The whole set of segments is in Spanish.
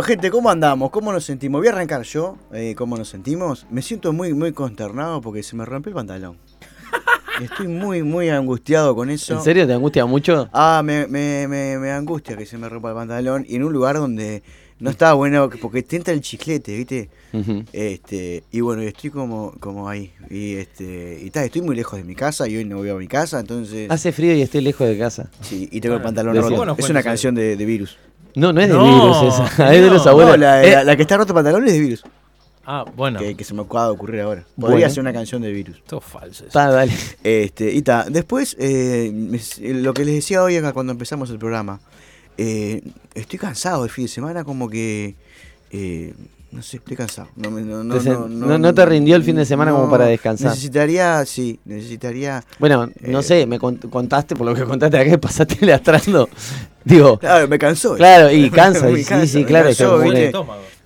Bueno, gente, ¿cómo andamos? ¿Cómo nos sentimos? Voy a arrancar yo. eh, ¿Cómo nos sentimos? Me siento muy, muy consternado porque se me rompió el pantalón. Estoy muy, muy angustiado con eso. ¿En serio te angustia mucho? Ah, me, me, me, me angustia que se me rompa el pantalón y en un lugar donde no estaba bueno porque te entra el chiclete, ¿viste? Este, y bueno, estoy como, como ahí. Y este, y tal, estoy muy lejos de mi casa y hoy no voy a mi casa, entonces. Hace frío y estoy lejos de casa. Sí, y tengo el pantalón roto. Bueno, es una canción de, de virus. No, no es de No, virus esa. es de los abuelos. No, la, Eh, la- la que está roto pantalón es de virus. Ah, bueno. Que, que se me acaba de ocurrir ahora. Podría Bueno. ser una canción de virus. Todo falso. eso. ta, dale. Este, y ta, después, eh, me- lo que les decía hoy acá cuando empezamos el programa, eh, estoy cansado el fin de semana, como que, eh, no sé, estoy cansado. No, me- no, no, Te se- no, no- no te rindió el fin de semana como para descansar. Necesitaría, sí, necesitaría... Bueno, no Eh, sé, me cont- contaste, por lo que contaste acá, pasaste lastrando. Digo, Claro, me cansó. claro, y cansa, Me y sí, cansa, sí, me claro. cansó, ¿viste?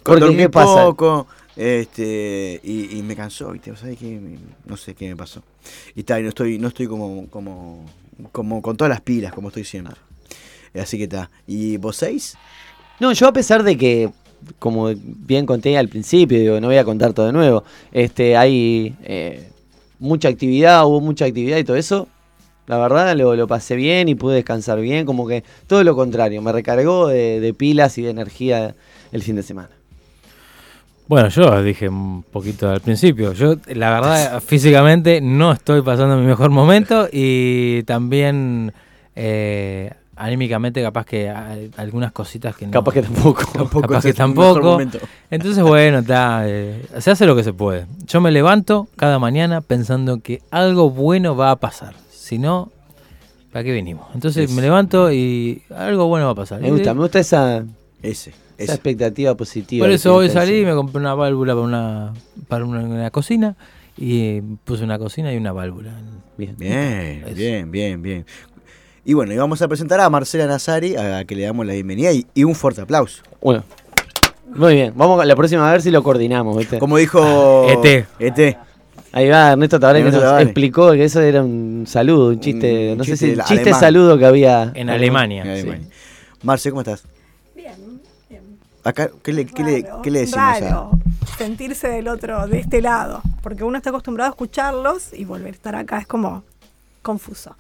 Porque, dormí ¿qué pasa? poco, este, y, y me cansó, ¿viste? ¿Sabes qué? No sé qué me pasó. Y está, y no estoy, no estoy como, como, como con todas las pilas, como estoy siempre. Así que está. ¿Y vos seis? No, yo a pesar de que, como bien conté al principio, digo, no voy a contar todo de nuevo, este, hay eh, mucha actividad, hubo mucha actividad y todo eso. La verdad lo, lo pasé bien y pude descansar bien, como que todo lo contrario, me recargó de, de pilas y de energía el fin de semana. Bueno, yo dije un poquito al principio. Yo, la verdad, físicamente no estoy pasando mi mejor momento y también eh, anímicamente, capaz que algunas cositas que no. Capaz que tampoco. Capaz que tampoco. Entonces, bueno, está, eh, se hace lo que se puede. Yo me levanto cada mañana pensando que algo bueno va a pasar. Si no, ¿para qué venimos? Entonces Es- me levanto y algo bueno va a pasar. Me Y gusta, me gusta esa, Ese, esa ese. expectativa positiva. Por eso hoy salí y me compré una válvula para una, para una, una cocina y puse una cocina y una válvula. Bien. Bien, Eso. bien, bien, bien. Y bueno, y vamos a presentar a Marcela Nazari, a la que le damos la bienvenida y, y un fuerte aplauso. Bueno, muy bien. Vamos a la próxima a ver si lo coordinamos, ¿viste? Como dijo ET. ET. Ahí va Ernesto Tabaré que Ernesto nos Tabaré. explicó que eso era un saludo, un chiste, Un no sé chiste si del chiste alemán. saludo que había En Alemania. En sí. Marce, ¿cómo estás? Bien, bien. Acá, ¿qué le, qué le- qué le decimos a- raro sentirse del otro, de este lado, porque uno está acostumbrado a escucharlos y volver a estar acá es como confuso.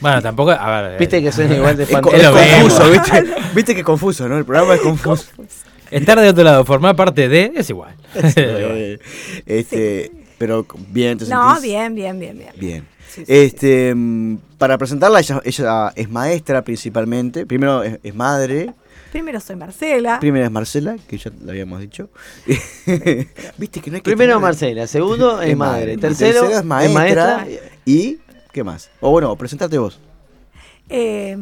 Bueno, tampoco. A ver, Viste eh, que suena igual de Es, co- fan- Es es confuso, ¿viste? ¿Viste que es confuso, no? El programa es confuso. Confuso. estar de otro lado, formar parte de, es igual. Eh, este, Pero bien, ¿te No, sentís? bien, bien, bien, bien. Bien. Sí, sí, Este, mm, para presentarla, ella, ella es maestra principalmente. Primero es, es madre. Primero soy Marcela. Primera es Marcela, que ya lo habíamos dicho. Viste que no hay que Primero tener- Marcela, segundo es madre, tercero tercera es maestra. maestra. ¿Y qué más? O bueno, presentate vos. Eh,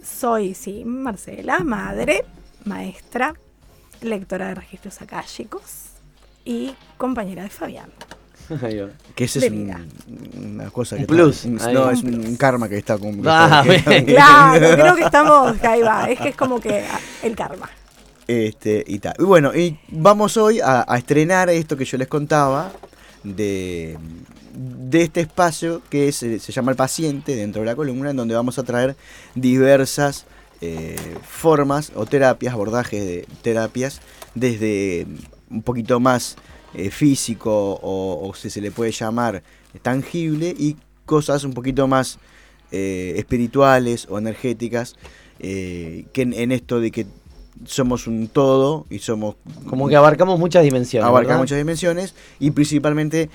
soy, sí, Marcela, madre, maestra, lectora de registros akáshicos y compañera de Fabián. Que ese es un- una cosa Un plus, está- no, Un es un karma que está con. Ah. Claro, creo que estamos, ahí va, es que es como que el karma. Este, y tal. Y bueno, y vamos hoy a, a estrenar esto que yo les contaba de, de este espacio que es, eh, se llama El Paciente dentro de la columna, en donde vamos a traer diversas eh, formas o terapias, abordajes de terapias, desde un poquito más eh, físico o, o si se le puede llamar tangible y cosas un poquito más eh, espirituales o energéticas, eh, que en, en esto de que somos un todo y somos Como que abarcamos muchas dimensiones. abarca ¿verdad? muchas dimensiones y principalmente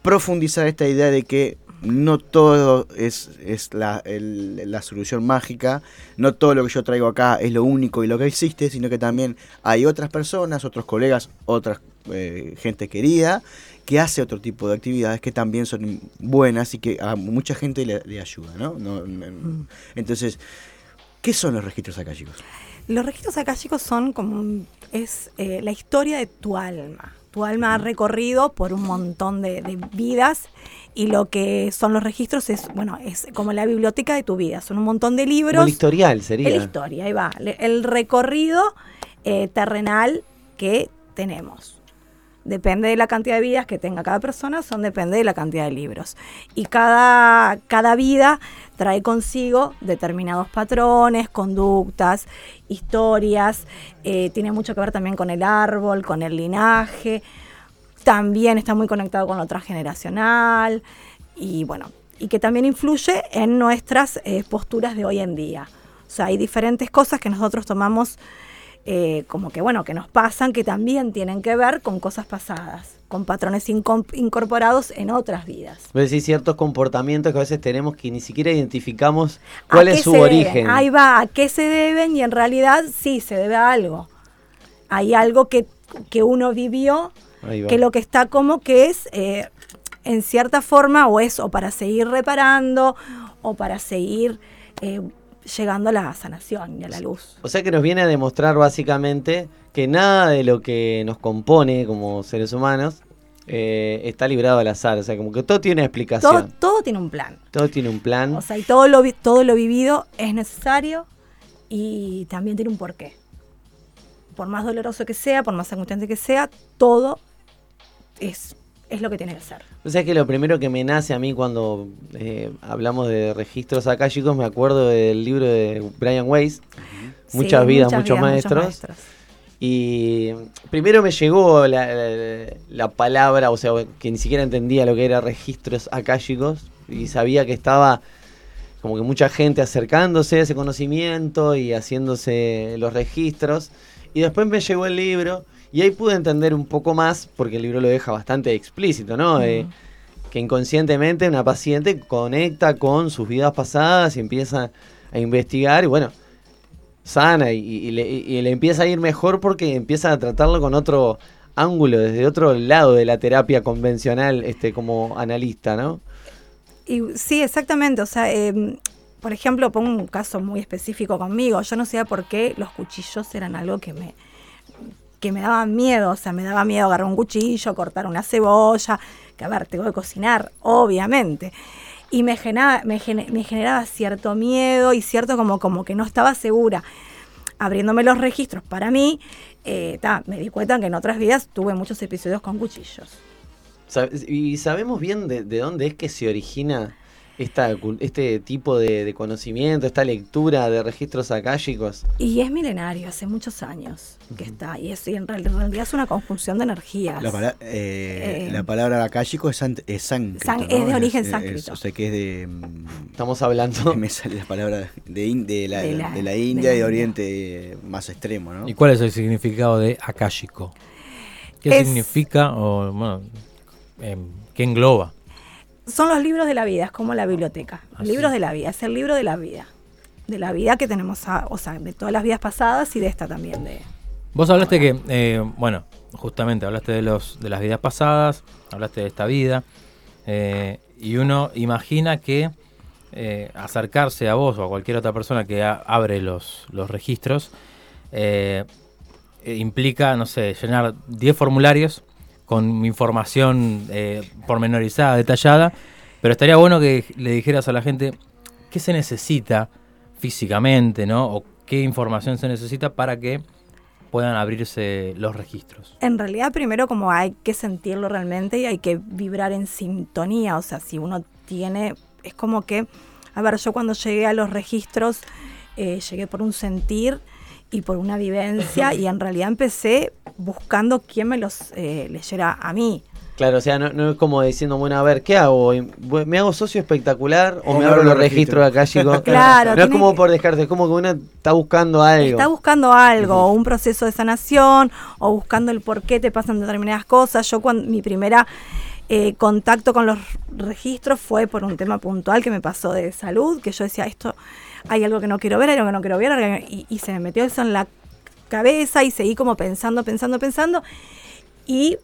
profundizar esta idea de que no todo es, es la, el- la solución mágica, no todo lo que yo traigo acá es lo único y lo que existe, sino que también hay otras personas, otros colegas, otras eh, gente querida que hace otro tipo de actividades que también son buenas y que a mucha gente le, le ayuda, ¿no? No, no- Entonces, ¿qué son los registros acá, chicos? Los registros akáshicos son como es eh, la historia de tu alma. Tu alma ha recorrido por un montón de, de vidas y lo que son los registros es, bueno, es como la biblioteca de tu vida. Son un montón de Como libros. el historial sería. Historia, ahí va. El recorrido eh, terrenal que tenemos. Depende de la cantidad de vidas que tenga cada persona, son depende de la cantidad de libros. Y cada, cada vida trae consigo determinados patrones, conductas, historias. eh, tiene mucho que ver también con el árbol, con el linaje. También está muy conectado con lo transgeneracional. Y bueno, y que también influye en nuestras eh, posturas de hoy en día. O sea, hay diferentes cosas que nosotros tomamos eh, como que, bueno, que nos pasan, que también tienen que ver con cosas pasadas, con patrones incorporados en otras vidas. Vos decís ciertos comportamientos que a veces tenemos que ni siquiera identificamos ¿A cuál es su deben? origen. Ahí va, ¿a qué se deben? Y en realidad sí, se debe a algo. Hay algo que, que uno vivió, que lo que está como que es, eh, en cierta forma, o es o para seguir reparando, o para seguir eh, llegando a la sanación y a la luz. O sea que nos viene a demostrar básicamente que nada de lo que nos compone como seres humanos eh, está librado al azar. O sea, como que todo tiene una Todo, explicación. todo tiene un plan. Todo, tiene un plan. O sea, y todo lo, todo lo vivido es necesario y también tiene un porqué. Por más doloroso que sea, por más angustiante que sea, todo es, es lo que tiene que ser. O sea que lo primero que me nace a mí cuando eh, hablamos de registros acá, chicos, me acuerdo del libro de Brian Weiss, Muchas Sí, vidas, muchos maestros. maestros. Y primero me llegó la, la- la palabra, o sea, que ni siquiera entendía lo que era registros akáshicos y sabía que estaba como que mucha gente acercándose a ese conocimiento y haciéndose los registros. Y después me llegó el libro y ahí pude entender un poco más, porque el libro lo deja bastante explícito, ¿no? Eh, que inconscientemente una paciente conecta con sus vidas pasadas y empieza a investigar y bueno, sana y, y le, y le empieza a ir mejor porque empieza a tratarlo con otro ángulo, desde otro lado de la terapia convencional este como analista, ¿no? Y sí, exactamente. O sea, eh, por ejemplo, pongo un caso muy específico conmigo. Yo no sabía por qué los cuchillos eran algo que me, que me daban miedo. O sea, me daba miedo agarrar un cuchillo, cortar una cebolla. Que a ver, tengo que cocinar, obviamente. Y me generaba, me, gene- me generaba cierto miedo y cierto como, como que no estaba segura. Abriéndome los registros para mí, eh, ta, me di cuenta que en otras vidas tuve muchos episodios con cuchillos. ¿Y sabemos bien de dónde es que se origina esta, este tipo de, de conocimiento, esta lectura de registros akáshicos? Y es milenario, hace muchos años que está. Y, es, y en, real- en realidad es una conjunción de energías. La, eh, Eh, la palabra akáshico es, san- es sánscrito. San- ¿no? es de origen es- sánscrito. o sea que es de. Estamos hablando. Me sale la palabra de, in- de, la, De de la- de India la y de India. Oriente más extremo, ¿no? ¿Y cuál es el significado de akáshico? ¿Qué Es- significa o bueno, em, qué engloba? Son los libros de la vida, es como la biblioteca. Ah, libros de la vida, es el libro de la vida. De la vida que tenemos, a- o sea, de todas las vidas pasadas y de esta también. De, Vos hablaste que, eh, bueno, justamente hablaste de los de las vidas pasadas, hablaste de esta vida, eh, y uno imagina que eh, acercarse a vos o a cualquier otra persona que a- abre los, los registros eh, implica, no sé, llenar 10 formularios con información eh, pormenorizada, detallada, pero estaría bueno que le dijeras a la gente qué se necesita físicamente, ¿no? O qué información se necesita para que puedan abrirse los registros. En realidad, primero como hay que sentirlo realmente y hay que vibrar en sintonía. O sea, si uno tiene, es como que, a ver, yo cuando llegué a los registros, eh, llegué por un sentir y por una vivencia y en realidad empecé buscando quién me los eh, leyera a mí. Claro, o sea, no, no es como diciendo, bueno, a ver, ¿qué hago? ¿Me hago socio espectacular o, me abro los registros acá, chicos? Claro. No es como que- por dejarte, es como que uno está buscando algo. Está buscando algo, o un proceso de sanación, o buscando el por qué te pasan determinadas cosas. Yo cuando mi primera eh, contacto con los registros fue por un tema puntual que me pasó de salud, que yo decía, esto, hay algo que no quiero ver, hay algo que no quiero ver, y, y se me metió eso en la cabeza y seguí como pensando, pensando, pensando. Y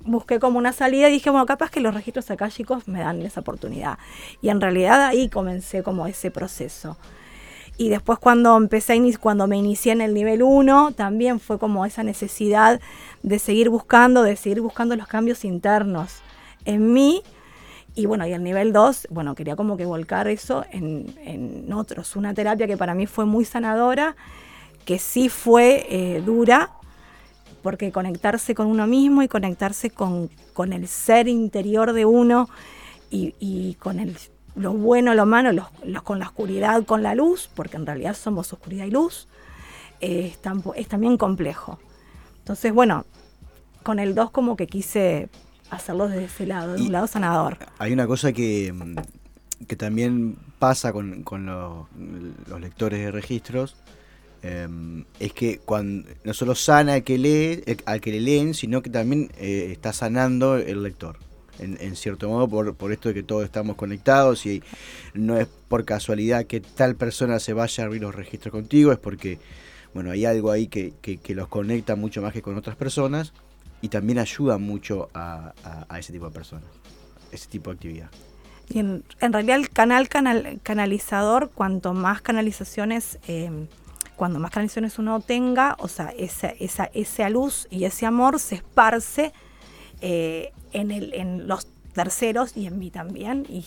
busqué como una salida y dije, bueno, capaz que los registros acá, chicos, me dan esa oportunidad. Y en realidad ahí comencé como ese proceso. Y después cuando empecé, cuando me inicié en el nivel 1, también fue como esa necesidad de seguir buscando, de seguir buscando los cambios internos en mí. Y bueno, y el nivel 2, bueno, quería como que volcar eso en, en otros. Una terapia que para mí fue muy sanadora, que sí fue eh, dura, porque conectarse con uno mismo y conectarse con, con el ser interior de uno y, y con el, lo bueno, lo malo, los- los- con la oscuridad, con la luz, porque en realidad somos oscuridad y luz, eh, es, es también complejo. Entonces, bueno, con el 2 como que quise hacerlo desde ese lado, de un lado sanador. Hay una cosa que, mm, que también pasa con, con los, los lectores de registros, em, es que cuando no solo sana al que lee, el- al que le leen, sino que también eh, está sanando el lector. En, en cierto modo, por, por esto de que todos estamos conectados y no es por casualidad que tal persona se vaya a abrir los registros contigo, es porque bueno, hay algo ahí que, que- que los conecta mucho más que con otras personas y también ayuda mucho a, a- a ese tipo de personas, ese tipo de actividad. Y en, en realidad el canal, canal canalizador, cuanto más canalizaciones, eh, cuando más canalizaciones uno tenga, o sea, esa, esa, esa luz y ese amor se esparce eh, en, el, en los terceros y en mí también. Y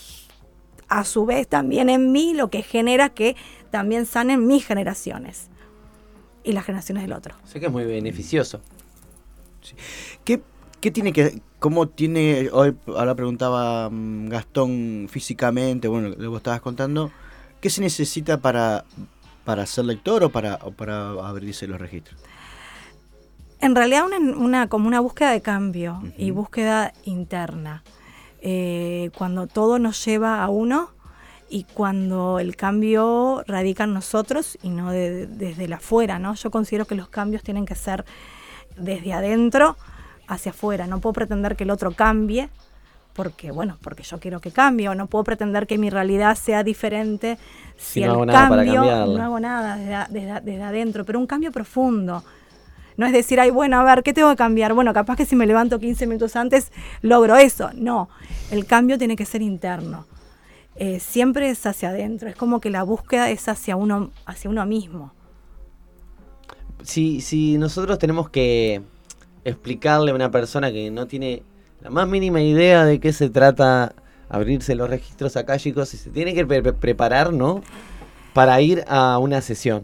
a su vez también en mí, lo que genera que también sanen mis generaciones y las generaciones del otro. Sé que es muy beneficioso. ¿Qué, qué tiene que, cómo tiene, hoy ahora preguntaba mm, Gastón físicamente, bueno, lo que vos estabas contando, ¿qué se necesita para, para ser lector o para, o para abrirse los registros? En realidad una, una- como una búsqueda de cambio y búsqueda interna. Eh, cuando todo nos lleva a uno y cuando el cambio radica en nosotros y no de- desde la afuera, ¿no? Yo considero que los cambios tienen que ser desde adentro hacia afuera. No puedo pretender que el otro cambie porque, bueno, porque yo quiero que cambie o no puedo pretender que mi realidad sea diferente si, Si no el hago nada cambio no hago nada desde, a- desde, desde adentro, pero un cambio profundo. No es decir, ay, bueno, a ver, ¿qué tengo que cambiar? Bueno, capaz que si me levanto 15 minutos antes logro eso. No, el cambio tiene que ser interno. Eh, siempre es hacia adentro, es como que la búsqueda es hacia uno, hacia uno mismo. Si, nosotros tenemos que explicarle a una persona que no tiene la más mínima idea de qué se trata abrirse los registros acá, chicos, se tiene que pre- pre- preparar, ¿no? Para ir a una sesión.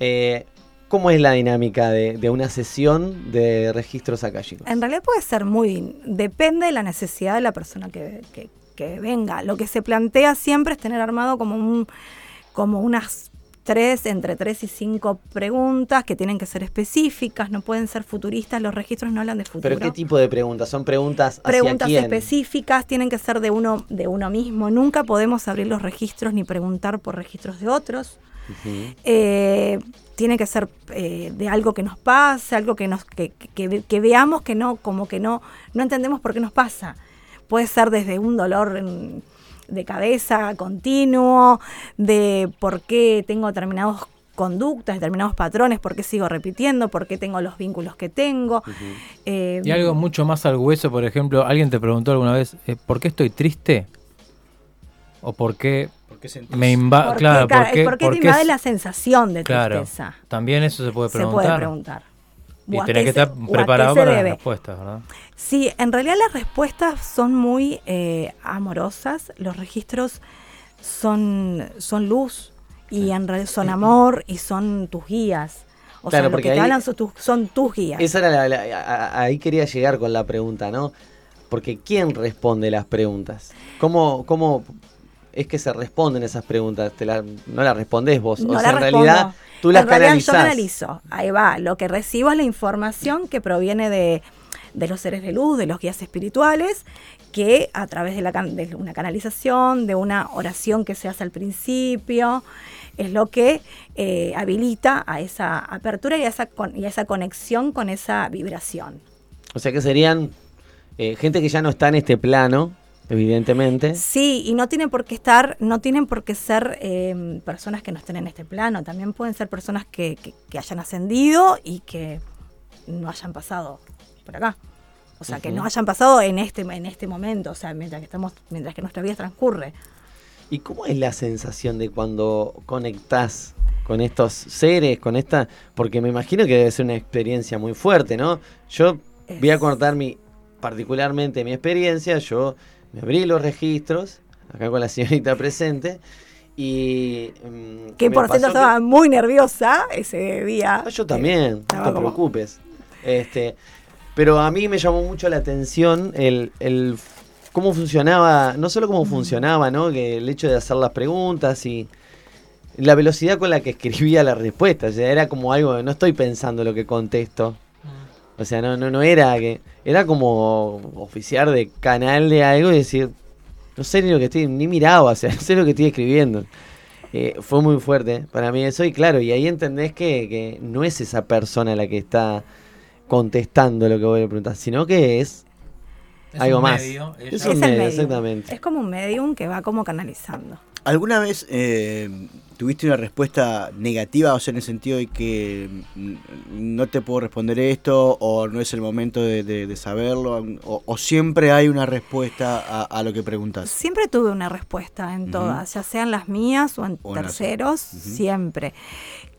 Eh, ¿Cómo es la dinámica de, una sesión de registros acá, chicos? En realidad puede ser muy, depende de la necesidad de la persona que, que- que venga. Lo que se plantea siempre es tener armado como un, como unas tres, entre tres y cinco preguntas que tienen que ser específicas, no pueden ser futuristas, los registros no hablan de futuro. ¿Pero qué tipo de preguntas? ¿Son preguntas hacia preguntas quién? específicas tienen que ser de uno de uno mismo. Nunca podemos abrir los registros ni preguntar por registros de otros. Eh, tiene que ser eh, de algo que nos pase, algo que nos que, que- que veamos que no como que no no entendemos por qué nos pasa. Puede ser desde un dolor en- de cabeza continuo, de por qué tengo determinadas conductas, determinados patrones, por qué sigo repitiendo, por qué tengo los vínculos que tengo. Eh, Y algo mucho más al hueso, por ejemplo, alguien te preguntó alguna vez, eh, ¿por qué estoy triste? ¿O por qué me invade? ¿por qué, Claro, ¿por qué, por qué por te invade la sensación de Claro, tristeza? también eso se puede Se preguntar. puede preguntar. Y ¿O a tenés que estar preparado para las respuestas, ¿verdad? Sí, en realidad las respuestas son muy eh, amorosas, los registros son, son luz y en realidad son amor y son tus guías. O Claro, sea, lo porque que te ahí- hablan son tus, son tus guías. Esa era la, la- a- ahí quería llegar con la pregunta, ¿no? Porque ¿quién responde las preguntas? ¿Cómo, cómo es que se responden esas preguntas? Te la- no las respondés vos. No o sea, la en respondo. realidad tú las en realidad canalizás. yo canalizo. Ahí va. Lo que recibo es la información que proviene de, de los seres de luz, de los guías espirituales, que a través de, la, de una canalización, de una oración que se hace al principio, es lo que eh, habilita a esa apertura y a esa, y a esa conexión con esa vibración. O sea que serían eh, gente que ya no está en este plano, evidentemente. Sí, y no tienen por qué estar, no tienen por qué ser em, personas que no estén en este plano, también pueden ser personas que, que, hayan ascendido y que no hayan pasado por acá. O sea, que no hayan pasado en este, en este momento, o sea, mientras que estamos, mientras que nuestra vida transcurre. ¿Y cómo es la sensación de cuando conectás con estos seres, con esta, porque me imagino que debe ser una experiencia muy fuerte, ¿no? Yo voy a contar mi, particularmente mi experiencia, yo me abrí los registros, acá con la señorita presente, y... Mm, que por cierto estaba muy nerviosa ese día. Ah, yo también, no te preocupes. Este, pero a mí me llamó mucho la atención el, el cómo funcionaba, no solo cómo funcionaba, ¿no? Que el hecho de hacer las preguntas y la velocidad con la que escribía la respuesta. O sea, era como algo, no estoy pensando lo que contesto. O sea, no, no, no era que. Era como oficiar de canal de algo y decir, no sé ni lo que estoy, ni miraba, o sea, no sé lo que estoy escribiendo. Eh, fue muy fuerte para mí eso, y claro, y ahí entendés que, que no es esa persona la que está contestando lo que voy a preguntar, sino que es algo más. es, un medio, exactamente. Es como un medium que va como canalizando. ¿Alguna vez eh, tuviste una respuesta negativa, o sea, en el sentido de que no te puedo responder esto, o no es el momento de, saberlo, o, siempre hay una respuesta a, lo que preguntas? Siempre tuve una respuesta en todas, ya sean las mías o en terceros, siempre.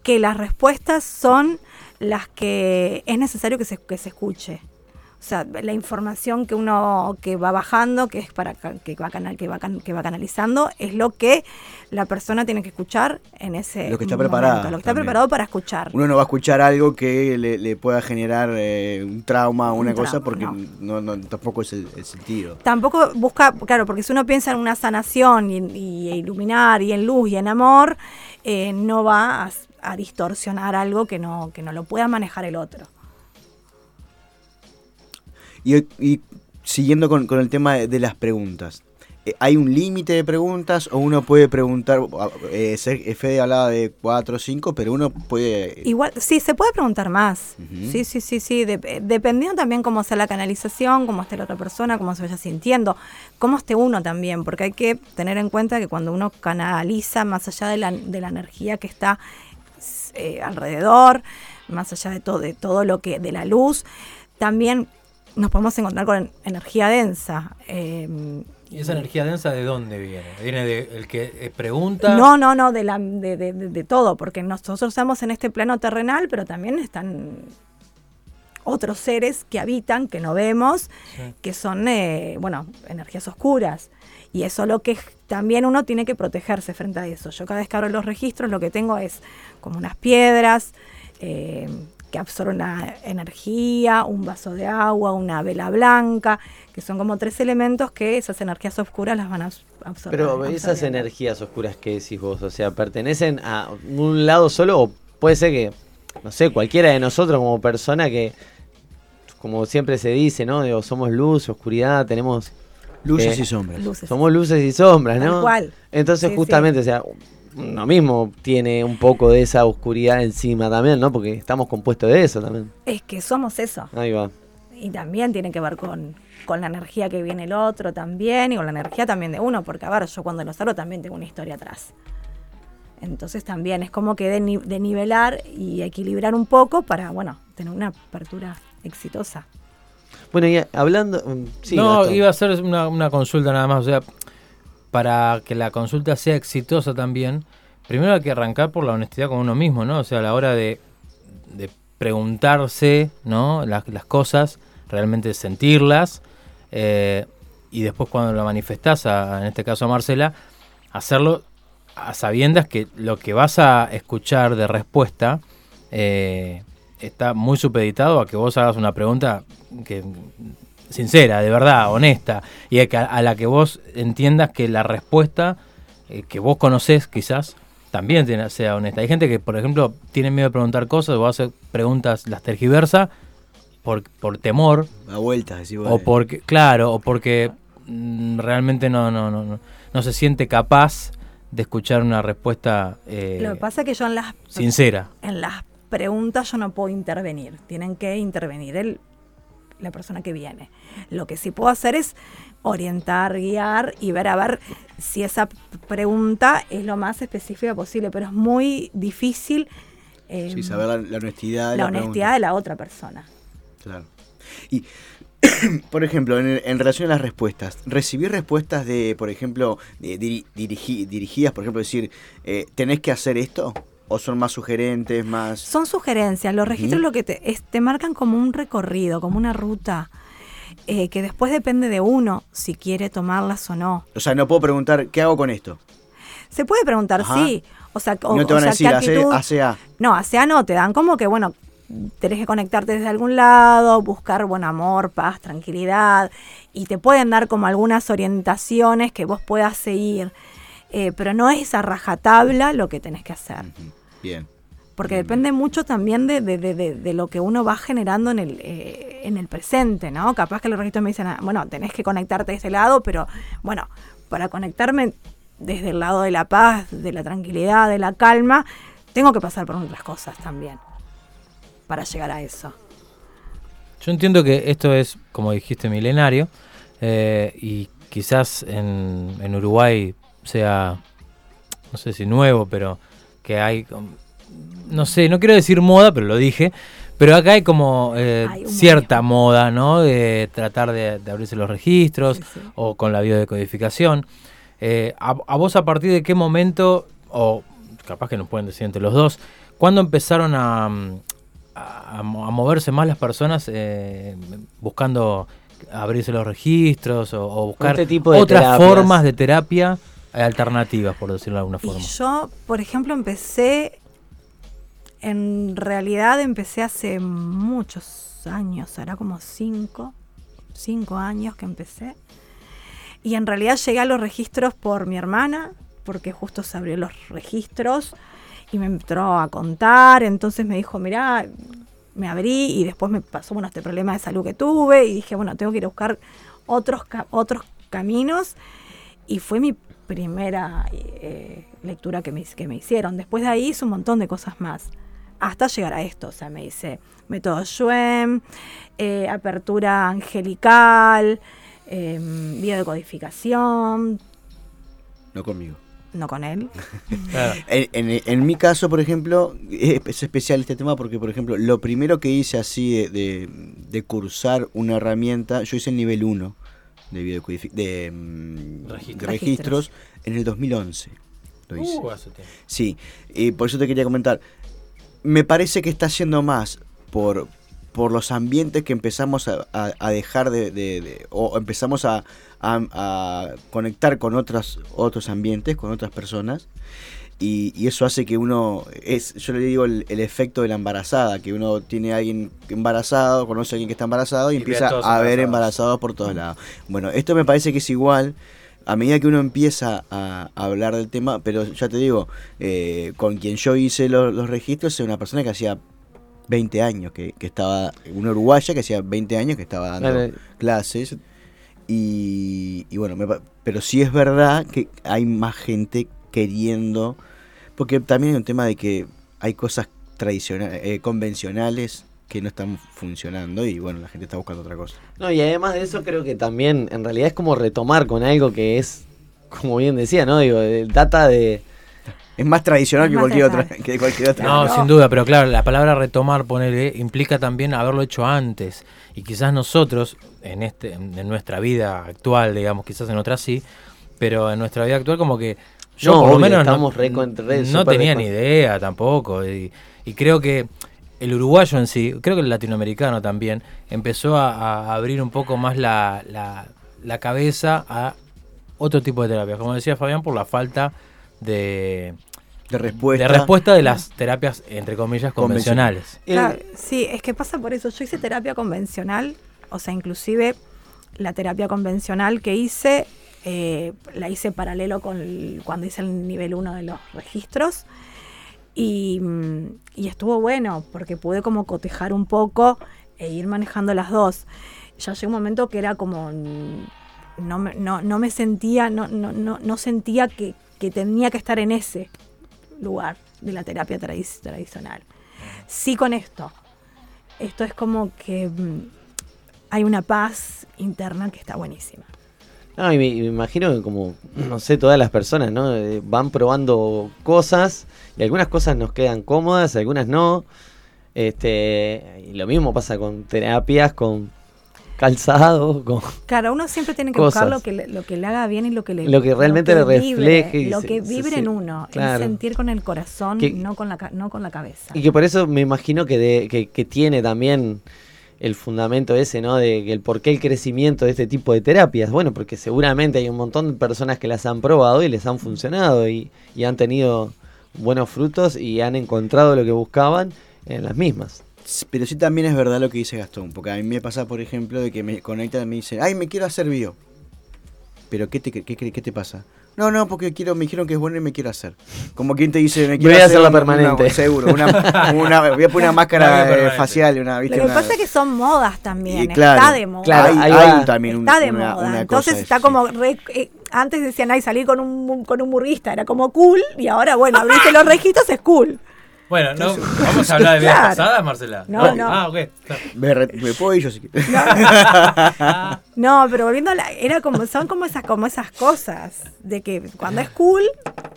Que las respuestas son las que es necesario que se, que se escuche. O sea, la información que uno que va bajando, que es para que va, canal, que va, que va canalizando, es lo que la persona tiene que escuchar en ese lo que está preparado lo que está preparado para escuchar. Uno no va a escuchar algo que le, pueda generar eh, un trauma o una cosa porque no. No, tampoco es el, sentido. Tampoco busca, claro, porque si uno piensa en una sanación y, iluminar y en luz y en amor, eh, no va a, a distorsionar algo que no, que no lo pueda manejar el otro. Y, siguiendo con, el tema de, las preguntas. Eh, ¿Hay un límite de preguntas o uno puede preguntar? Eh, Fede hablaba de cuatro o cinco, pero uno puede. Igual, sí, se puede preguntar más. Sí, sí, sí, sí. dependiendo también cómo sea la canalización, cómo esté la otra persona, cómo se vaya sintiendo, cómo esté uno también, porque hay que tener en cuenta que cuando uno canaliza, más allá de la, de la energía que está eh, alrededor, más allá de todo, de todo lo que, de la luz, también nos podemos encontrar con energía densa. Em, ¿Y esa energía densa de dónde viene? ¿Viene del que eh, pregunta? No, no, no, de, la, de, de, todo, porque nosotros estamos en este plano terrenal, pero también están otros seres que habitan, que no vemos, que son, eh, bueno, energías oscuras. Y eso lo que también uno tiene que protegerse frente a eso. Yo cada vez que abro los registros lo que tengo es como unas piedras, eh, que absorben la energía, un vaso de agua, una vela blanca, que son como tres elementos que esas energías oscuras las van a absorber. Pero esas energías oscuras que decís vos, o sea, ¿pertenecen a un lado solo o puede ser que, no sé, cualquiera de nosotros como persona que, como siempre se dice, ¿no? Digo, somos luz, oscuridad, tenemos... Luces eh, y sombras. Somos luces y sombras, ¿no? Entonces, justamente, o sea, uno mismo tiene un poco de esa oscuridad encima también, ¿no? Porque estamos compuestos de eso también. Es que somos eso. Ahí va. Y también tiene que ver con, la energía que viene el otro también y con la energía también de uno, porque a ver, yo cuando lo salgo también tengo una historia atrás. Entonces también es como que de, nivelar y equilibrar un poco para, bueno, tener una apertura exitosa. Bueno, y hablando... Mm, no, iba a hacer una, una consulta nada más, o sea, para que la consulta sea exitosa también, primero hay que arrancar por la honestidad con uno mismo, ¿no? O sea, a la hora de, preguntarse, ¿no? Las, cosas, realmente sentirlas, eh, y después cuando lo manifestás, en este caso a Marcela, hacerlo a sabiendas que lo que vas a escuchar de respuesta eh, está muy supeditado a que vos hagas una pregunta que sincera, de verdad, honesta, y a, la que vos entiendas que la respuesta eh, que vos conocés quizás también sea honesta. Hay gente que, por ejemplo, tiene miedo de preguntar cosas o hace preguntas, las tergiversa, por, por temor A vueltas, decís vos, o eh. porque, claro, o porque mm, realmente no, no, no, no, no se siente capaz de escuchar una respuesta eh, Lo que pasa es que yo en las, sincera. en las preguntas yo no puedo intervenir. Tienen que intervenir el, la persona que viene. Lo que sí puedo hacer es orientar, guiar y ver a ver si esa pregunta es lo más específica posible, pero es muy difícil eh, Sí, saber la, la honestidad. de la pregunta. honestidad de la otra persona. Claro. Y, por ejemplo, en, en relación a las respuestas, recibí respuestas de, por ejemplo, de diri- dirigi- dirigidas, por ejemplo, decir, eh, ¿tenés que hacer esto? ¿O son más sugerentes, más...? Son sugerencias. Los registros lo que te, es- te marcan como un recorrido, como una ruta, eh, que después depende de uno si quiere tomarlas o no. O sea, no puedo preguntar, ¿qué hago con esto? Se puede preguntar, Ajá. sí. O sea, o- no te o van a sea, decir, ¿qué hace, actitud- hace A. No, no, te dan como que, bueno, tenés que conectarte desde algún lado, buscar buen amor, paz, tranquilidad, y te pueden dar como algunas orientaciones que vos puedas seguir, eh, pero no es a rajatabla lo que tenés que hacer, Bien. porque depende mucho también de, de- de- de- de lo que uno va generando en el, eh, en el presente, ¿no? Capaz que los registros me dicen, ah, bueno, tenés que conectarte de ese lado, pero bueno, para conectarme desde el lado de la paz, de la tranquilidad, de la calma, tengo que pasar por otras cosas también para llegar a eso. Yo entiendo que esto es, como dijiste, milenario eh, y quizás en, en Uruguay sea, no sé si nuevo, pero que hay, com- no sé, no quiero decir moda, pero lo dije, pero acá hay como eh, Hay cierta moda, ¿no? De tratar de, de abrirse los registros Sí, sí. o con la biodecodificación. Eh, a, a vos a partir de qué momento, o capaz que nos pueden decir entre los dos, ¿cuándo empezaron a, mm, a, a mo- a moverse más las personas eh, buscando abrirse los registros o, o buscar Este tipo de otras terapias. formas de terapia alternativas, por decirlo de alguna Y forma? yo, por ejemplo, empecé, en realidad empecé hace muchos años, hará como cinco, cinco años que empecé. Y en realidad llegué a los registros por mi hermana, porque justo se abrió los registros y me entró a contar, entonces me dijo, mirá, me abrí y después me pasó bueno, este problema de salud que tuve y dije, bueno, tengo que ir a buscar otros, otros caminos y fue mi primera eh, lectura que me, que me hicieron. Después de ahí hice un montón de cosas más, hasta llegar a esto. O sea, me hice método Schwem, eh, apertura angelical, eh, biodecodificación, No conmigo. no con él. Claro. En, en- en mi caso, por ejemplo, es, es especial este tema porque, por ejemplo, lo primero que hice así de, de- de cursar una herramienta, yo hice el nivel 1 de, de, mm, Registros. de registros en el 2011. Lo hice. Uh, hace tiempo. Sí, y por eso te quería comentar. Me parece que está haciendo más por, por los ambientes que empezamos a, a- a dejar de, de- de- o empezamos a, a- a conectar con otros, otros ambientes, con otras personas. Y, y eso hace que uno, es, yo le digo el, el efecto de la embarazada, que uno tiene a alguien embarazado, conoce a alguien que está embarazado y, Y ve a empieza a ver embarazados. por todos lados. Bueno, esto me parece que es igual, a medida que uno empieza a, a hablar del tema, pero ya te digo, eh, con quien yo hice lo- los registros es una persona que hacía 20 años, que, que estaba, una uruguaya que hacía 20 años que estaba dando clases. Y, y bueno, me pero sí es verdad que hay más gente queriendo, porque también hay un tema de que hay cosas tradicionales, eh, convencionales que no están funcionando y bueno, la gente está buscando otra cosa. No, y además de eso creo que también en realidad es como retomar con algo que es, como bien decía, ¿no? Digo, data de... Es más tradicional Es que más cualquier otra, que cualquier otra. No, sin duda, pero claro, la palabra retomar, ponerle, implica también haberlo hecho antes. Y quizás nosotros, en este, en nuestra vida actual, digamos, quizás en otras sí, pero en nuestra vida actual como que yo No, por lo obvio, menos estamos no, re con- re no tenía ni idea tampoco. Y, y creo que el uruguayo en sí, creo que el latinoamericano también, empezó a, a abrir un poco más la, la, la cabeza a otro tipo de terapia. Como decía Fabián, por la falta de, de respuesta. de respuesta de las terapias, entre comillas, Convencional. convencionales. Claro, sí, es que pasa por eso. Yo hice terapia convencional, o sea, inclusive la terapia convencional que hice, eh, la hice paralelo con cuando hice el nivel 1 de los registros. Y, mm, y estuvo bueno, porque pude como cotejar un poco e ir manejando las dos. Ya llegó un momento que era como mm, no no, no me sentía, no, no, no, sentía que, que tenía que estar en ese lugar de la terapia tradic- tradicional. Sí con esto. Esto es como que mm, hay una paz interna que está buenísima. No, y me, imagino que como, no sé, todas las personas, ¿no? Eh, van probando cosas y algunas cosas nos quedan cómodas, algunas no. Este, y lo mismo pasa con terapias, con calzado, con... Claro, uno siempre tiene que Cosas. buscar lo que, le, lo que le haga bien y lo que le Lo que realmente le vibre, refleje y lo que vibre en uno, claro. el sentir con el corazón, Que- no con la no con la cabeza. Y que por eso me imagino que, de- que, que tiene también el fundamento ese, ¿no? De el por qué el crecimiento de este tipo de terapias. Bueno, porque seguramente hay un montón de personas que las han probado y les han funcionado y, y han tenido buenos frutos y han encontrado lo que buscaban en las mismas. Pero sí también es verdad lo que dice Gastón, porque a mí me pasa, por ejemplo, de que me conectan y me dicen, ay, me quiero hacer bio. Pero ¿qué te, qué- qué te pasa? No, no, porque quiero, me dijeron que es bueno y me quiero hacer. Como quien te dice, me quiero Voy a hacer una- permanente. una- seguro, una, una- voy a poner una máscara eh, facial, una, Lo ¿viste? que Una- pasa es que son modas también, Y claro, está de moda. Claro, hay, también un- está de una, moda. una Entonces cosa está como re- eh, antes decían, ay, salir con un con un murguista era como cool y ahora bueno, abriste los registros es cool. Bueno, no, vamos a hablar de vidas Claro. pasadas, Marcela. No, no. Ah, ok. Me, re- me puedo ir yo si quieres. No, pero volviendo a la, era como son como esas como esas cosas de que cuando es cool,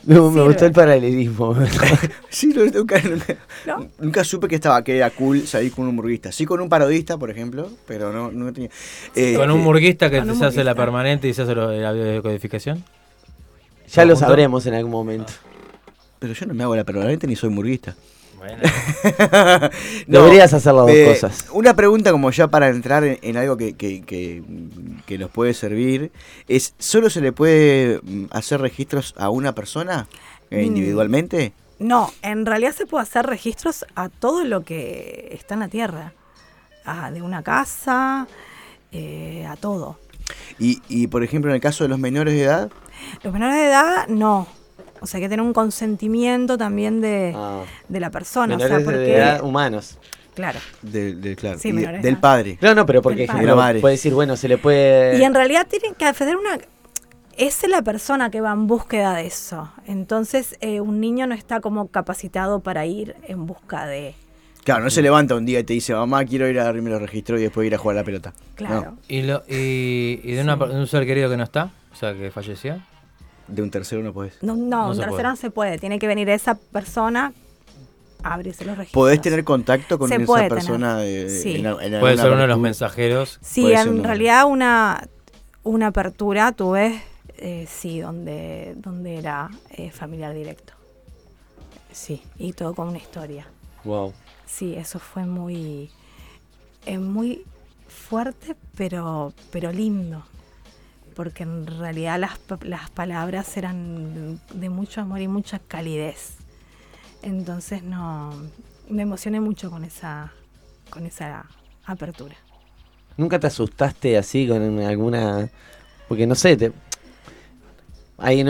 Me, me gustó el paralelismo. Sí, no, nunca, nunca, ¿No? nunca supe que estaba que era cool salir con un murguista. Sí con un parodista, por ejemplo, pero no, no tenía. Eh, Con un murguista que se hace la permanente y se hace lo- la biodecodificación. ya lo sabremos en algún momento. Pero yo no me hago la permanente ni soy murguista. Bueno. Deberías hacer las dos eh, cosas. Una pregunta como ya para entrar en, en algo que, que, que, que nos puede servir es, ¿solo se le puede mm, hacer registros a una persona eh, Mm. individualmente? no, en realidad se puede hacer registros a todo lo que está en la tierra, a, de una casa, eh, a todo. Y, y, por ejemplo, en el caso de los menores de edad, Los menores de edad, no. O sea, hay que tener un consentimiento también de, Ah, de la persona. menores o sea, de porque, edad humanos. claro. del, del- claro, Sí, de- menores de del padre. No, no, pero porque ejemplo, La madre. puede decir, bueno, se le puede... Y en realidad tienen que hacer una... Es la persona que va en búsqueda de eso. Entonces, eh, un niño no está como capacitado para ir en busca de... Claro, no se levanta un día y te dice, mamá, quiero ir a darme los registros y después ir a jugar a la pelota. Claro. No, ¿Y, lo, y, y de, una, de un ser querido que no está? O sea, que falleció. De un tercero no podés. No, no, No un tercero puede. no se puede. Tiene que venir esa persona a abrirse los registros. ¿Podés tener contacto con Se esa puede tener. persona? de- Sí. en, en Puede ser uno de los mensajeros. Sí, en uno. realidad una, una apertura tuve, eh, sí, donde, donde era eh, familiar directo. Sí, y todo con una historia. Wow. Sí, eso fue muy, eh, muy fuerte, pero, pero lindo. Porque en realidad las, las palabras eran de mucho amor y mucha calidez. Entonces no me emocioné mucho con esa, con esa apertura. ¿Nunca te asustaste así con alguna... Porque no sé, te...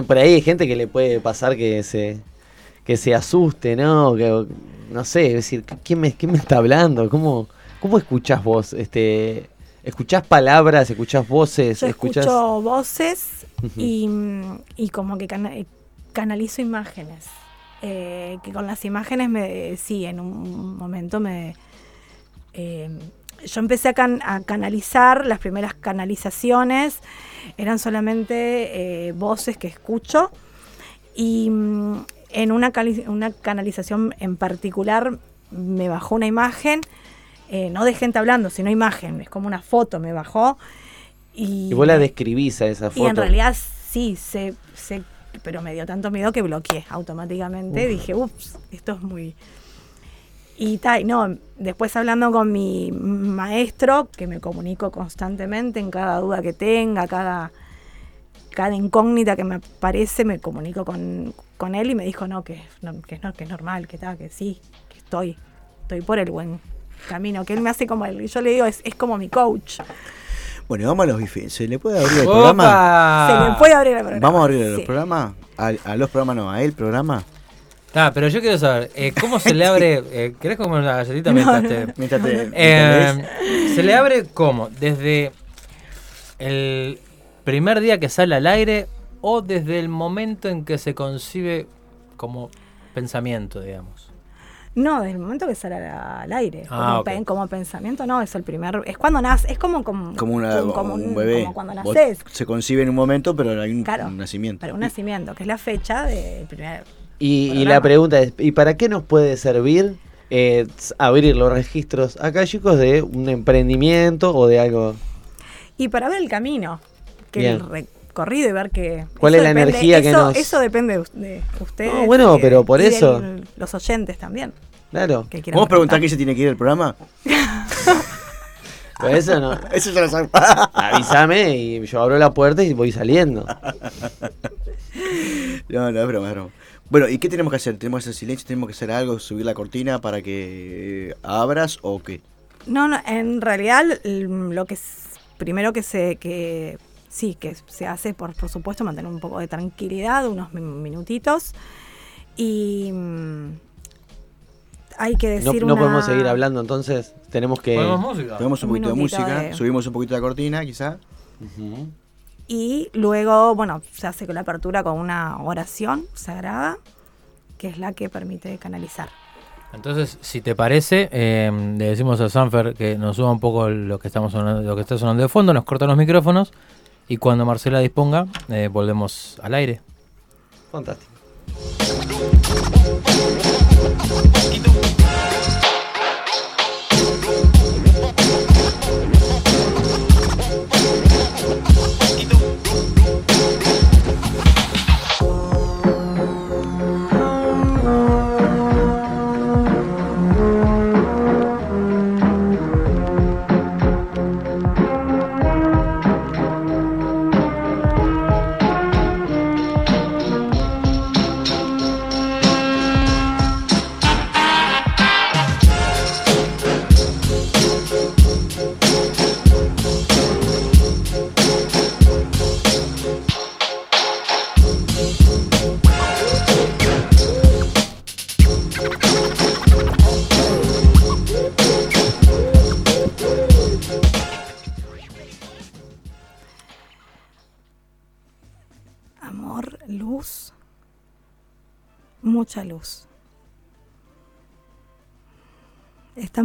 por ahí hay gente que le puede pasar que se, que se asuste, ¿no? Que, no sé, es decir, ¿quién me, quién me está hablando? ¿Cómo, cómo escuchás vos? Este, ¿Escuchás palabras? ¿Escuchás voces? Yo ¿Escuchás... escucho voces y, y como que cana- eh, canalizo imágenes. Eh, que con las imágenes me sí, en un momento me eh, yo empecé a, can- a canalizar, las primeras canalizaciones eran solamente eh, voces que escucho y mm, en una, una canalización en particular me bajó una imagen, eh, no de gente hablando, sino imagen, es como una foto me bajó. Y, Y vos la describís a esa foto. y en realidad sí, se, se- pero me dio tanto miedo que bloqueé automáticamente. Dije, ups, esto es muy... Y tal, no, después hablando con mi maestro, que me comunico constantemente en cada duda que tenga, cada, cada incógnita que me aparece, me comunico con, con él y me dijo, no, que, no, que, no, que es normal, que, tal, que sí, que estoy, estoy por el buen camino, que él me hace como él, yo le digo, es, es como mi coach. Bueno, vamos a los bifes. ¿Se le puede abrir el programa? Se le puede abrir el programa. Vamos a abrir el Sí. programa. A, a los programas, no, a el programa. Ah, pero yo quiero saber, eh, ¿cómo se le abre? Eh, ¿Querés comer una galletita No, mientras no. te- Mientras te- mientras Eh. ¿Se le abre cómo? ¿Desde el primer día que sale al aire o desde el momento en que se concibe como pensamiento, digamos? No, desde el momento que sale al aire. Ah, como, pensamiento, no, es el primer. Es cuando nace, es como, como, como, una, como un bebé. como cuando naces. se concibe en un momento, pero hay un, Claro, un nacimiento. Para un nacimiento, que es la fecha del primer. Y, y la pregunta es, ¿y para qué nos puede servir eh, abrir los registros acá, chicos, de un emprendimiento o de algo? Y para ver el camino, que Bien. el recorrido y ver que. ¿Cuál eso es la depende- energía que eso, nos- Eso depende de, us- de ustedes. No, bueno, pero por eso. el- los oyentes también. Claro. Que quieran ¿Podemos preguntar preguntar. quién se tiene que ir al programa? Por eso no. Eso ya lo sabe. Avísame y yo abro la puerta y voy saliendo. No, no, es broma, es broma. Bueno, ¿y qué tenemos que hacer? ¿Tenemos que hacer silencio? ¿Tenemos que hacer algo? ¿Subir la cortina para que eh, abras o qué? No, no, en realidad lo que es, primero que se que sí que se hace por por supuesto mantener un poco de tranquilidad, unos mi- minutitos y mm, hay que decir no una- podemos seguir hablando, entonces tenemos que... ¿Ponemos música? Ponemos un, Un poquito de música, de- subimos un poquito la cortina, quizá. Y luego bueno se hace con la apertura con una oración sagrada que es la que permite canalizar. Entonces, si te parece, eh, le decimos a Sanfer que nos suba un poco lo que estamos sonando, lo que está sonando de fondo, nos corta los micrófonos y cuando Marcela disponga, eh, volvemos al aire. Fantástico.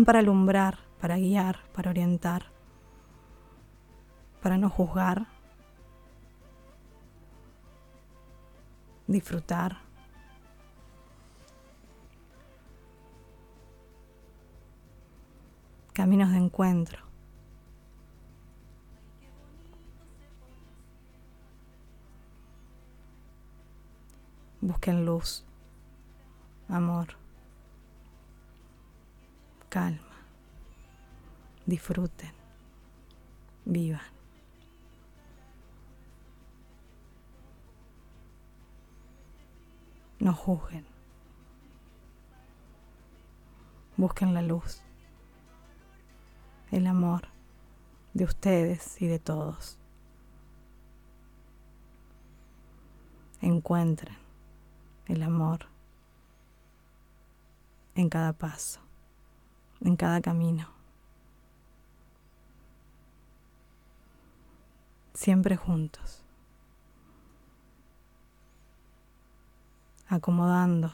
Para alumbrar, para guiar, para orientar, para no juzgar, disfrutar. Caminos de encuentro. Busquen luz, amor, calma, disfruten, vivan. No juzguen. Busquen la luz, el amor de ustedes y de todos. Encuentren el amor en cada paso, en cada camino. Siempre juntos. Acomodando,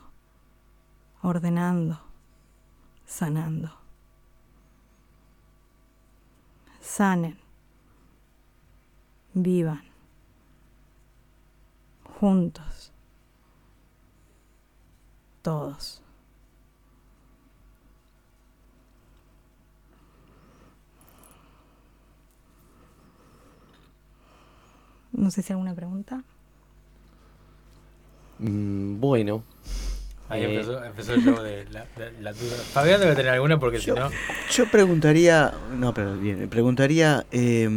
ordenando, sanando. Sanen, vivan, juntos todos. No sé si alguna pregunta. Mm, bueno. Ahí Eh, empezó, empezó el show de la, de la duda. Fabián debe tener alguna porque si Yo- no. Yo preguntaría, no, pero bien, preguntaría, eh,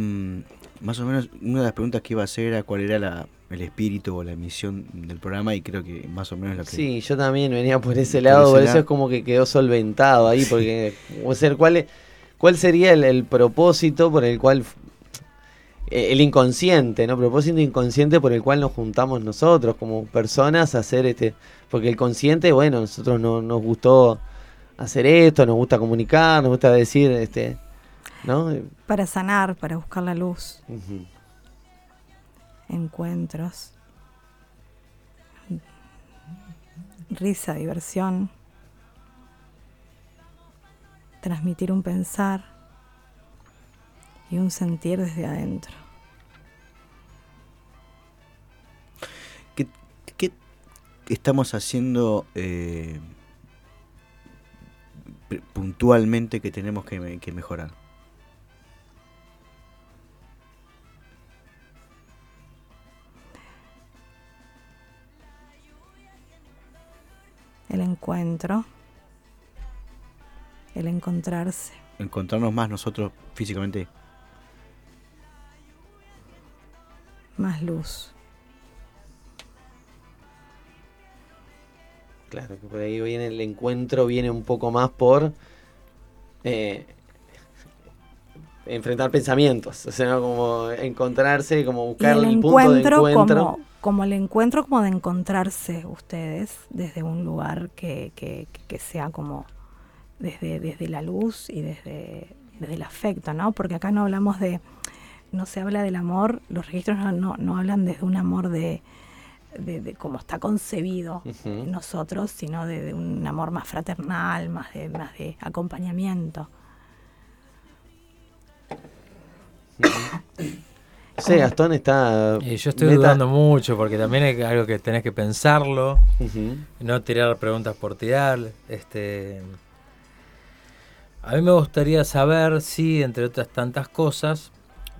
más o menos, una de las preguntas que iba a hacer era cuál era la, el espíritu o la misión del programa y creo que más o menos lo que... Sí, yo también venía por ese Por lado, ese por eso lado. es como que quedó solventado ahí, porque, o sea, ¿cuál, es- cuál sería el, el propósito por el cual el inconsciente, ¿no? Propósito inconsciente por el cual nos juntamos nosotros como personas a hacer este. Porque el consciente, bueno, nosotros no, nos gustó hacer esto, nos gusta comunicar, nos gusta decir, este, ¿no? Para sanar, para buscar la luz. Encuentros, risa, diversión, transmitir un pensar y un sentir desde adentro. ¿Qué, qué estamos haciendo eh, puntualmente que tenemos que mejorar? El encuentro, el encontrarse, Encontrarnos más nosotros físicamente. Más luz. Claro, que por ahí viene el encuentro, viene un poco más por eh, enfrentar pensamientos, o sea, ¿no? como encontrarse, como Y buscar el el, punto de encuentro, encuentro. como, como el encuentro como de encontrarse ustedes desde un lugar que, que- que sea como desde, desde la luz y desde, desde el afecto, ¿no? Porque acá no hablamos de, no se habla del amor, los registros no, no, no hablan desde un amor de, de, de cómo está concebido nosotros, sino de, de un amor más fraternal, más de, más de acompañamiento. Sí, Gastón está. Y yo estoy meta- dudando mucho porque también es algo que tenés que pensarlo, no tirar preguntas por tirar. Este, a mí me gustaría saber si, entre otras tantas cosas,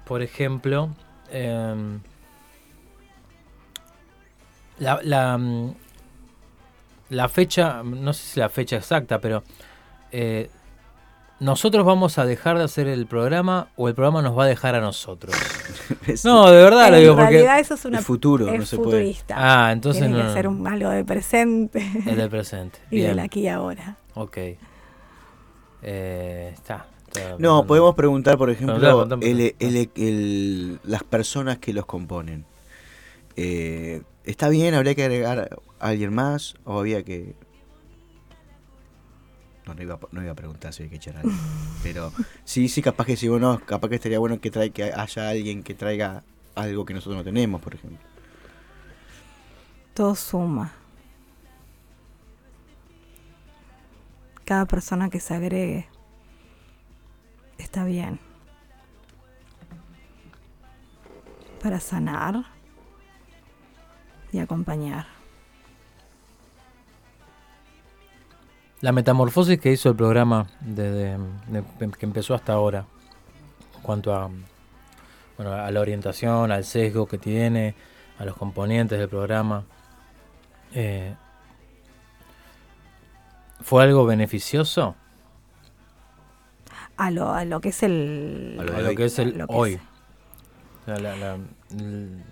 por ejemplo, em, la, la, mm, la fecha, no sé si la fecha exacta, pero eh, nosotros vamos a dejar de hacer el programa o el programa nos va a dejar a nosotros. No, de verdad lo en digo porque realidad eso es una el futuro, es no se puede. futurista. Ah, entonces Tiene no, que no, ser un, algo de presente es del presente. y del aquí y ahora. ok. Eh, está. Está No, podemos preguntar, por ejemplo, el- preguntá. el- el- las personas que los componen. Eh, ¿Está bien? ¿Habría que agregar a alguien más? ¿O había que.? No, no iba, a- no iba a preguntar si hay que echar a alguien. Pero sí, sí, capaz que sí, bueno, capaz que estaría bueno que, trae, que haya alguien que traiga algo que nosotros no tenemos, por ejemplo. Todo suma. Cada persona que se agregue está bien. Para sanar y acompañar. La metamorfosis que hizo el programa desde de- que empezó hasta ahora, en cuanto a, bueno, a la orientación, al sesgo que tiene, a los componentes del programa, eh, ¿fue algo beneficioso? A lo, a lo que es el. A lo A que es el Lo que hoy. es. O sea, la- la- el,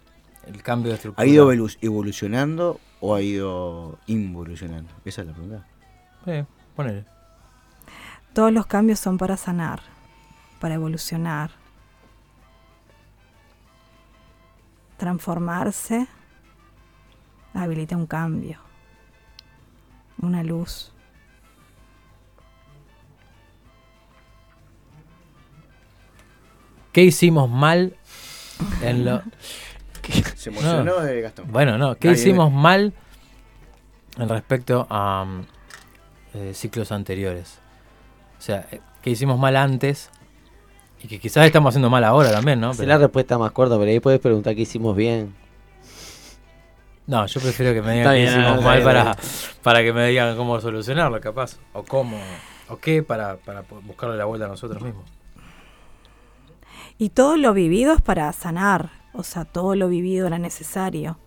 el cambio de estructura. ¿Ha ido evolu- evolucionando o ha ido involucionando? Esa es la pregunta. Sí, ponele. Todos los cambios son para sanar, para evolucionar, transformarse, habilita un cambio, una luz. ¿Qué hicimos mal en lo... Se emocionó eh, Gastón. Bueno, no, ¿qué Nadie- hicimos mal en respecto a mm, eh, ciclos anteriores? O sea, eh, ¿qué hicimos mal antes? Y que quizás estamos haciendo mal ahora también, ¿no? Es Pero- la respuesta más corta, pero ahí puedes preguntar qué hicimos bien. no, yo prefiero que me digan qué hicimos mal para, para que me digan cómo solucionarlo, capaz. O cómo, o qué para, para buscarle la vuelta a nosotros mismos. Y todo lo vivido es para sanar, o sea, todo lo vivido era necesario.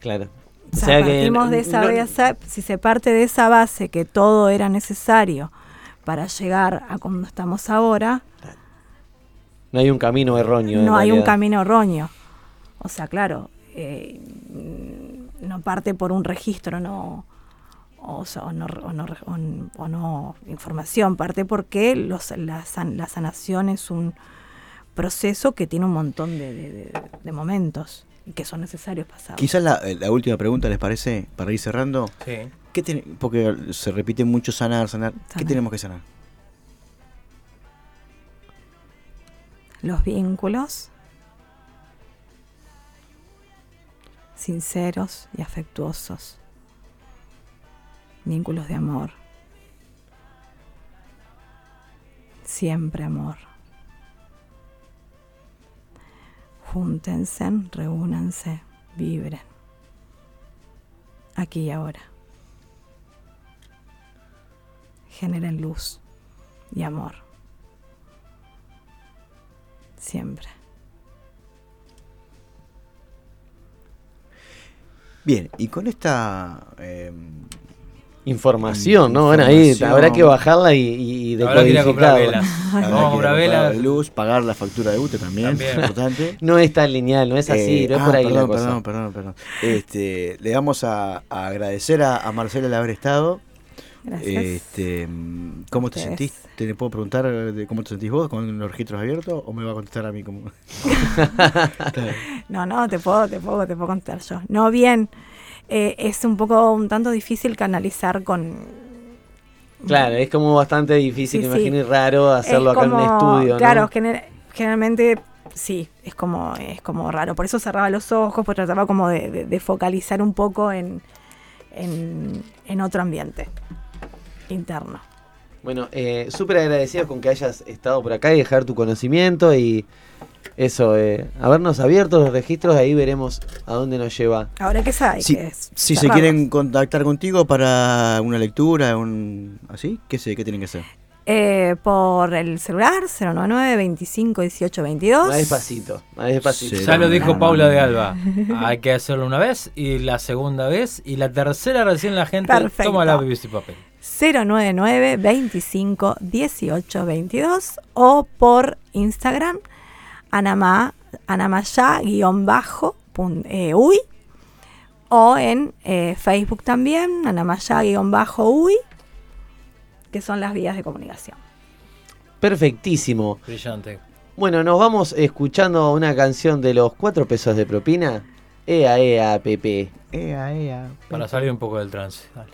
Claro. O sea, partimos de esa no- base, si se parte de esa base que todo era necesario para llegar a como estamos ahora, no hay un camino erróneo. no hay un realidad. camino erróneo. O sea, claro, eh, no parte por un registro, no, o, sea, o no, o no- o no información, parte porque los, la, san- la sanación es un proceso que tiene un montón de, de- de- de momentos y que son necesarios pasar. Quizás la, eh, la última pregunta les parece, para ir cerrando. Sí. ¿Qué ten- porque se repite mucho sanar, sanar. ¿Qué Sanar. tenemos que sanar? Los vínculos sinceros y afectuosos. Vínculos de amor. Siempre amor. Júntense, reúnanse, vibren. Aquí y ahora. Generen luz y amor. Siempre. Bien, y con esta. eh, Información, ¿no? Bueno, ahí habrá que bajarla y, y, decodificarla. velas. Vamos a comprar velas. la luz, pagar la factura de UTE también, También. es importante. No es tan lineal, no es así, Eh, no es ah, por ahí perdón, la cosa. Perdón, perdón, perdón. Este, le vamos a, a agradecer a, a Marcela el haber estado. Gracias. Este, ¿Cómo te Ustedes. sentís? ¿Te puedo preguntar de cómo te sentís vos con los registros abiertos o me va a contestar a mí como? No, no, te puedo, te puedo, te puedo contar yo. No, bien. Eh, es un poco, un tanto difícil canalizar con. Claro, es como bastante difícil, Sí, imagino, y raro hacerlo Es acá en un estudio, ¿no? Claro, gener- generalmente sí, es como, es como raro. Por eso cerraba los ojos, pues trataba como de, de- de focalizar un poco en, en, en otro ambiente interno. Bueno, eh, súper agradecido con que hayas estado por acá y dejar tu conocimiento y eso, eh, habernos abierto los registros, ahí veremos a dónde nos lleva. Ahora que sabe Si, que es si se quieren contactar contigo para una lectura, un así, ¿qué sé? ¿Qué tienen que hacer? Eh, por el celular 099 25 18 22. Más despacito, más despacito. Sí. Ya lo dijo Paula de Alba. Hay que hacerlo una vez y la segunda vez y la tercera recién la gente Perfecto. toma la BBC papel. 099 25 18 22 o por Instagram anama anamaya guion bajo eh, uy o en eh, Facebook también anamaya guion bajo uy que son las vías de comunicación. Perfectísimo. Brillante. Bueno, nos vamos escuchando una canción de los cuatro pesos de propina. Ea, ea, Pepe. Ea, ea. Para salir un poco del trance. Dale.